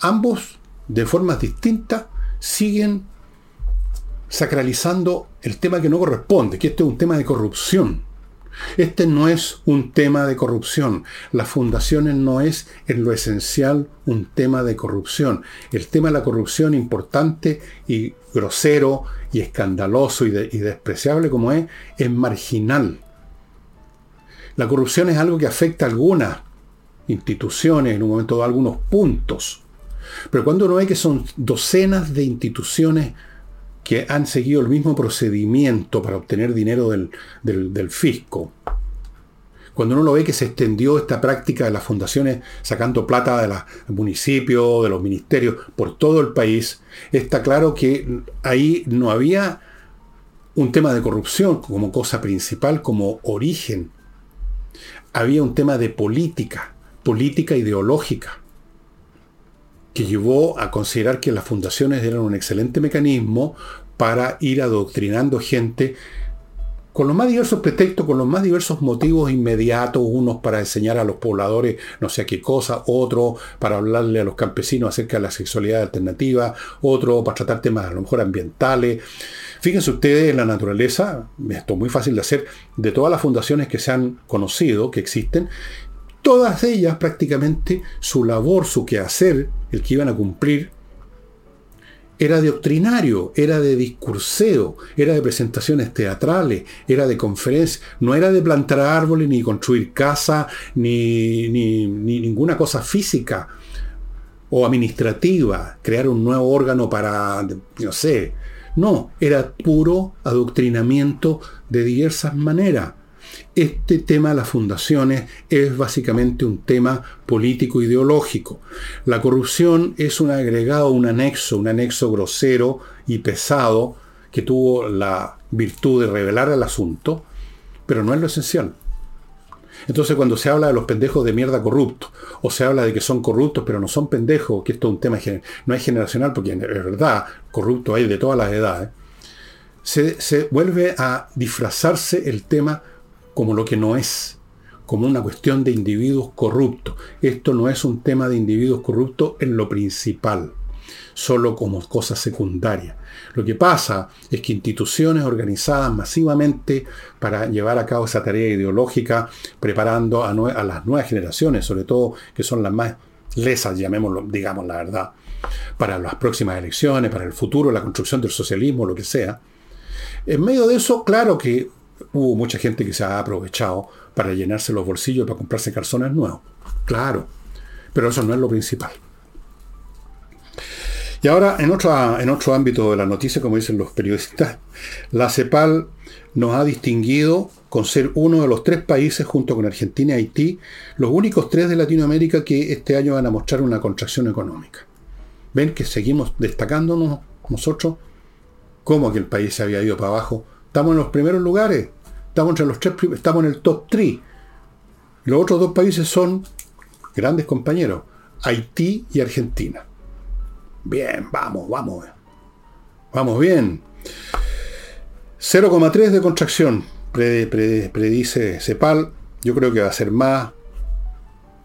ambos, de formas distintas, siguen sacralizando el tema que no corresponde, que este es un tema de corrupción. Este no es un tema de corrupción. Las fundaciones no es en lo esencial un tema de corrupción. El tema de la corrupción importante y grosero y escandaloso y, despreciable como es, es marginal. La corrupción es algo que afecta a algunas instituciones, en un momento dado, algunos puntos. Pero cuando uno ve que son docenas de instituciones que han seguido el mismo procedimiento para obtener dinero del, fisco, cuando uno lo ve que se extendió esta práctica de las fundaciones sacando plata de los municipios, de los ministerios, por todo el país, está claro que ahí no había un tema de corrupción como cosa principal, como origen. Había un tema de política, política ideológica que llevó a considerar que las fundaciones eran un excelente mecanismo para ir adoctrinando gente con los más diversos pretextos, con los más diversos motivos inmediatos, unos para enseñar a los pobladores no sé qué cosa, otro para hablarle a los campesinos acerca de la sexualidad alternativa, otro para tratar temas a lo mejor ambientales. Fíjense ustedes en la naturaleza, esto es muy fácil de hacer, de todas las fundaciones que se han conocido, que existen, todas ellas prácticamente su labor, su quehacer, el que iban a cumplir, era doctrinario, era de discurseo, era de presentaciones teatrales, era de conferencias, no era de plantar árboles, ni construir casa, ni, ni, ni ninguna cosa física o administrativa, crear un nuevo órgano para, no sé, no, era puro adoctrinamiento de diversas maneras. Este tema de las fundaciones es básicamente un tema político-ideológico. La corrupción es un agregado, un anexo, un anexo grosero y pesado que tuvo la virtud de revelar el asunto, pero no es lo esencial. Entonces cuando se habla de los pendejos de mierda corruptos, o se habla de que son corruptos pero no son pendejos, que esto es un tema no es generacional, porque es verdad, corrupto hay de todas las edades, se, se vuelve a disfrazarse el tema como lo que no es, como una cuestión de individuos corruptos. Esto no es un tema de individuos corruptos en lo principal, solo como cosa secundaria. Lo que pasa es que instituciones organizadas masivamente para llevar a cabo esa tarea ideológica, preparando a, a las nuevas generaciones, sobre todo que son las más lesas, llamémoslo, digamos la verdad, para las próximas elecciones, para el futuro, la construcción del socialismo, lo que sea. En medio de eso, claro que hubo mucha gente que se ha aprovechado para llenarse los bolsillos para comprarse calzones nuevos. Claro, pero eso no es lo principal. Y ahora, en, en otro ámbito de la noticia, como dicen los periodistas, la CEPAL nos ha distinguido con ser uno de los tres países, junto con Argentina y Haití, los únicos tres de Latinoamérica que este año van a mostrar una contracción económica. ¿Ven que seguimos destacándonos nosotros? ¿Cómo que el país se había ido para abajo? Estamos en los primeros lugares. Estamos entre los tres, estamos en el top 3. Los otros dos países son grandes compañeros, Haití y Argentina. Bien, vamos, vamos. Vamos bien. 0,3 de contracción, predice CEPAL. Yo creo que va a ser más,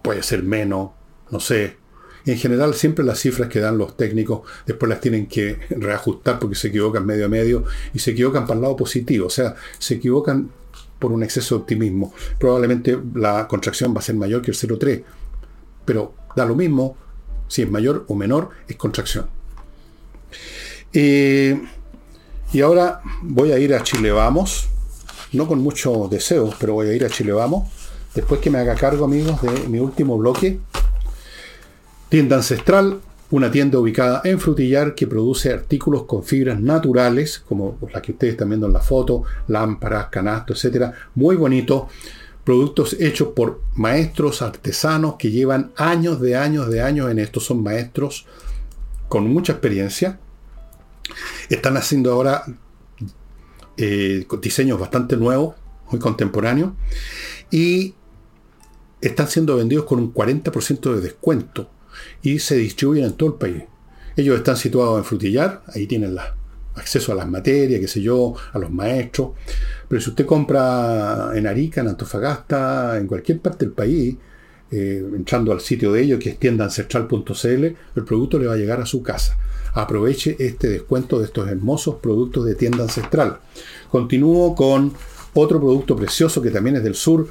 puede ser menos, no sé. En general, siempre las cifras que dan los técnicos después las tienen que reajustar porque se equivocan medio a medio y se equivocan para el lado positivo. O sea, se equivocan por un exceso de optimismo. Probablemente la contracción va a ser mayor que el 0,3. Pero da lo mismo si es mayor o menor, es contracción. Eh, y ahora voy a ir a Chile Vamos. No con mucho deseo, pero voy a ir a Chile Vamos. Después que me haga cargo, amigos, de mi último bloque Tienda Ancestral, una tienda ubicada en Frutillar que produce artículos con fibras naturales, como la que ustedes están viendo en la foto, lámparas, canastos, etcétera, muy bonito. Productos hechos por maestros artesanos que llevan años de años de años en esto. Son maestros con mucha experiencia. Están haciendo ahora eh, diseños bastante nuevos, muy contemporáneos. Y están siendo vendidos con un 40% de descuento y se distribuyen en todo el país. Ellos están situados en Frutillar, ahí tienen acceso a las materias, qué sé yo, a los maestros. Pero si usted compra en Arica, en Antofagasta, en cualquier parte del país, eh, entrando al sitio de ellos, que es tiendaancestral.cl, el producto le va a llegar a su casa. Aproveche este descuento de estos hermosos productos de tienda ancestral. Continúo con otro producto precioso que también es del sur,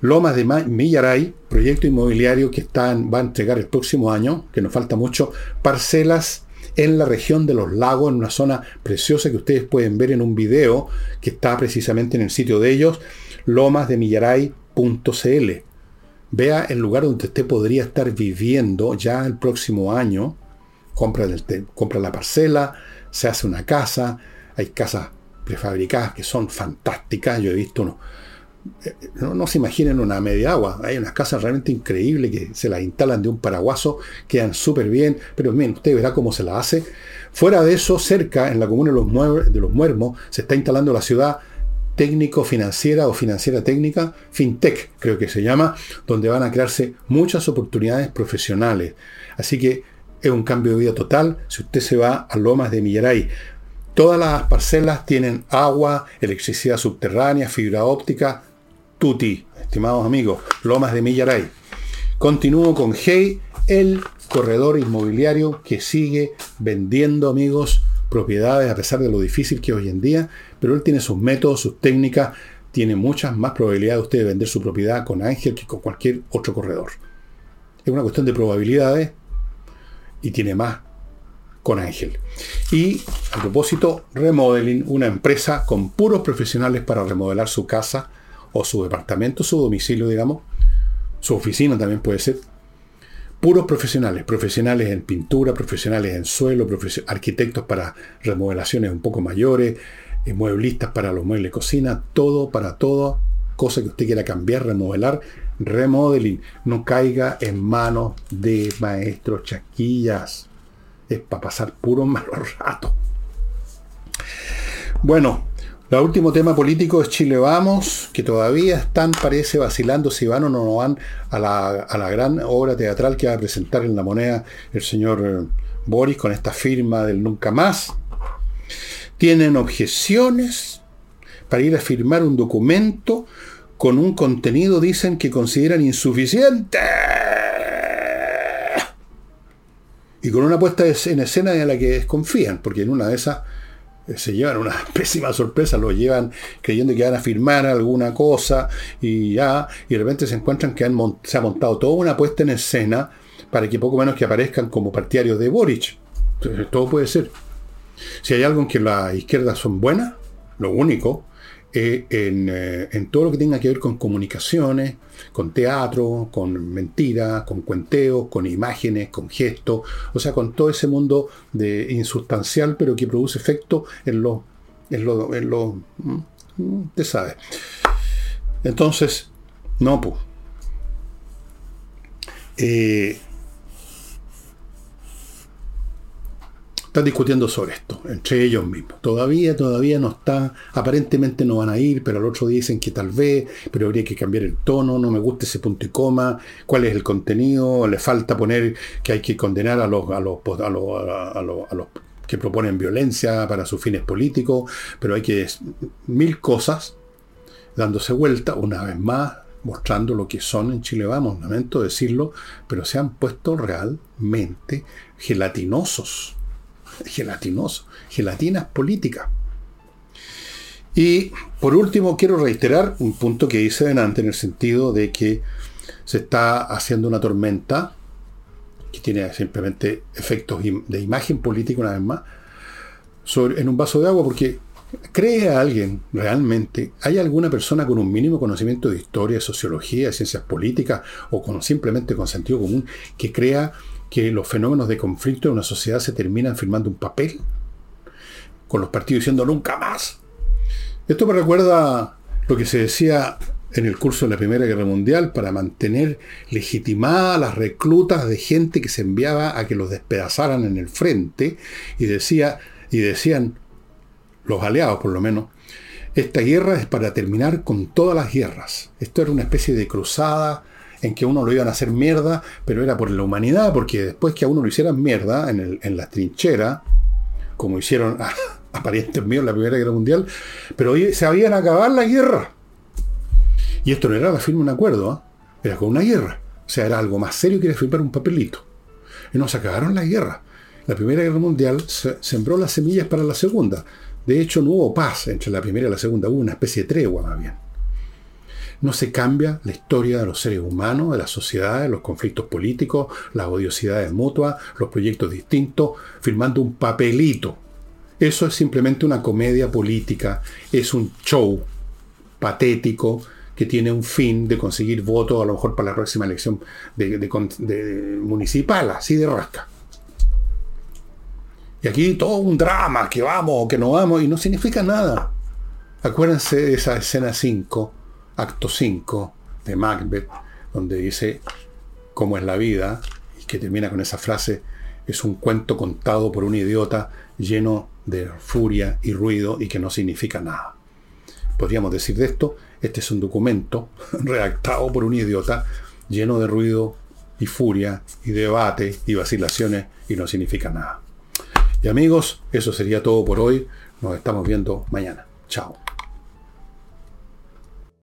Lomas de Millaray, proyecto inmobiliario que va a entregar el próximo año, que nos falta mucho, parcelas en la región de los lagos, en una zona preciosa que ustedes pueden ver en un video que está precisamente en el sitio de ellos, lomasdemillaray.cl. Vea el lugar donde usted podría estar viviendo ya el próximo año. Compra, compra la parcela, se hace una casa, hay casas prefabricadas que son fantásticas. Yo he visto unos no, se imaginen una media agua. Hay unas casas realmente increíbles que se las instalan de un paraguaso, quedan súper bien, pero bien, usted verá cómo se la hace. Fuera de eso, cerca, en la comuna de los, de los Muermos, se está instalando la ciudad técnico-financiera o financiera técnica, FinTech creo que se llama, donde van a crearse muchas oportunidades profesionales. Así que es un cambio de vida total si usted se va a Lomas de Millaray. Todas las parcelas tienen agua, electricidad subterránea, fibra óptica, tuti, estimados amigos, Lomas de Millaray. Continúo con Hey, el corredor inmobiliario que sigue vendiendo, amigos, propiedades a pesar de lo difícil que es hoy en día, pero él tiene sus métodos, sus técnicas, tiene muchas más probabilidades de usted vender su propiedad con Ángel que con cualquier otro corredor. Es una cuestión de probabilidades y tiene más con Ángel. Y a propósito, Remodeling, una empresa con puros profesionales para remodelar su casa o su departamento, su domicilio, digamos, su oficina también puede ser. Puros profesionales, profesionales en pintura, profesionales en suelo, arquitectos para remodelaciones un poco mayores, eh, mueblistas para los muebles de cocina, todo para todo, cosa que usted quiera cambiar, remodelar, remodeling, no caiga en manos de maestros chaquillas. Es para pasar puro malos ratos. Bueno, el último tema político es Chile Vamos, que todavía están, parece, vacilando si van o no van a la, gran obra teatral que va a presentar en la moneda el señor eh, Boris con esta firma del Nunca Más. Tienen objeciones para ir a firmar un documento con un contenido, dicen, que consideran insuficiente. Y con una puesta en escena en la que desconfían, porque en una de esas se llevan una pésima sorpresa, lo llevan creyendo que van a firmar alguna cosa y ya, y de repente se encuentran que se ha montado toda una puesta en escena para que poco menos que aparezcan como partidarios de Boric. todo puede ser. Si hay algo en que las izquierdas son buenas, lo único eh, eh, en, todo lo que tenga que ver con comunicaciones, con teatro, con mentiras, con cuenteos, con imágenes, con gestos, o sea, con todo ese mundo de insustancial, pero que produce efecto en lo, en lo, en lo, usted sabe. Entonces, no, pues. Están discutiendo sobre esto, entre ellos mismos. Todavía, todavía no está, aparentemente no van a ir, pero al otro día dicen que tal vez, pero habría que cambiar el tono, no me gusta ese punto y coma, cuál es el contenido, le falta poner que hay que condenar a los, a los, a los, a los, que proponen violencia para sus fines políticos, pero hay que mil cosas dándose vuelta una vez más mostrando lo que son en Chile Vamos, lamento decirlo, pero se han puesto realmente gelatinosos gelatinoso, gelatinas políticas. Y por último, quiero reiterar un punto que hice delante en el sentido de que se está haciendo una tormenta que tiene simplemente efectos de imagen política una vez más en un vaso de agua porque ¿Cree a alguien realmente? ¿Hay alguna persona con un mínimo conocimiento de historia, sociología, ciencias políticas o con, simplemente con sentido común que crea que los fenómenos de conflicto en una sociedad se terminan firmando un papel, con los partidos diciendo nunca más. Esto me recuerda lo que se decía en el curso de la Primera Guerra Mundial para mantener legitimadas las reclutas de gente que se enviaba a que los despedazaran en el frente y, decía, y decían, los aliados por lo menos, esta guerra es para terminar con todas las guerras. Esto era una especie de cruzada en que uno lo iban a hacer mierda, pero era por la humanidad, porque después que a uno lo hicieran mierda en, en la trinchera, como hicieron aparentes míos en la Primera Guerra Mundial, pero se habían acabado la guerra. Y esto no era la firma de un acuerdo, ¿ah? era con una guerra. O sea, era algo más serio que era firmar un papelito. Y nos acabaron la guerra. La Primera Guerra Mundial sembró las semillas para la Segunda. De hecho, no hubo paz entre la Primera y la Segunda, hubo una especie de tregua más bien. No se cambia la historia de los seres humanos, de las sociedades, los conflictos políticos, las odiosidades mutuas, los proyectos distintos, firmando un papelito. Eso es simplemente una comedia política, es un show patético que tiene un fin de conseguir votos a lo mejor para la próxima elección de, municipal, así de rasca. Y aquí todo un drama, que vamos que no vamos, y no significa nada. Acuérdense de esa escena 5, acto 5 de Macbeth, donde dice cómo es la vida, y que termina con esa frase, es un cuento contado por un idiota lleno de furia y ruido y que no significa nada. Podríamos decir de esto, este es un documento redactado por un idiota lleno de ruido y furia y debate y vacilaciones y no significa nada. Y amigos, eso sería todo por hoy. Nos estamos viendo mañana. Chao.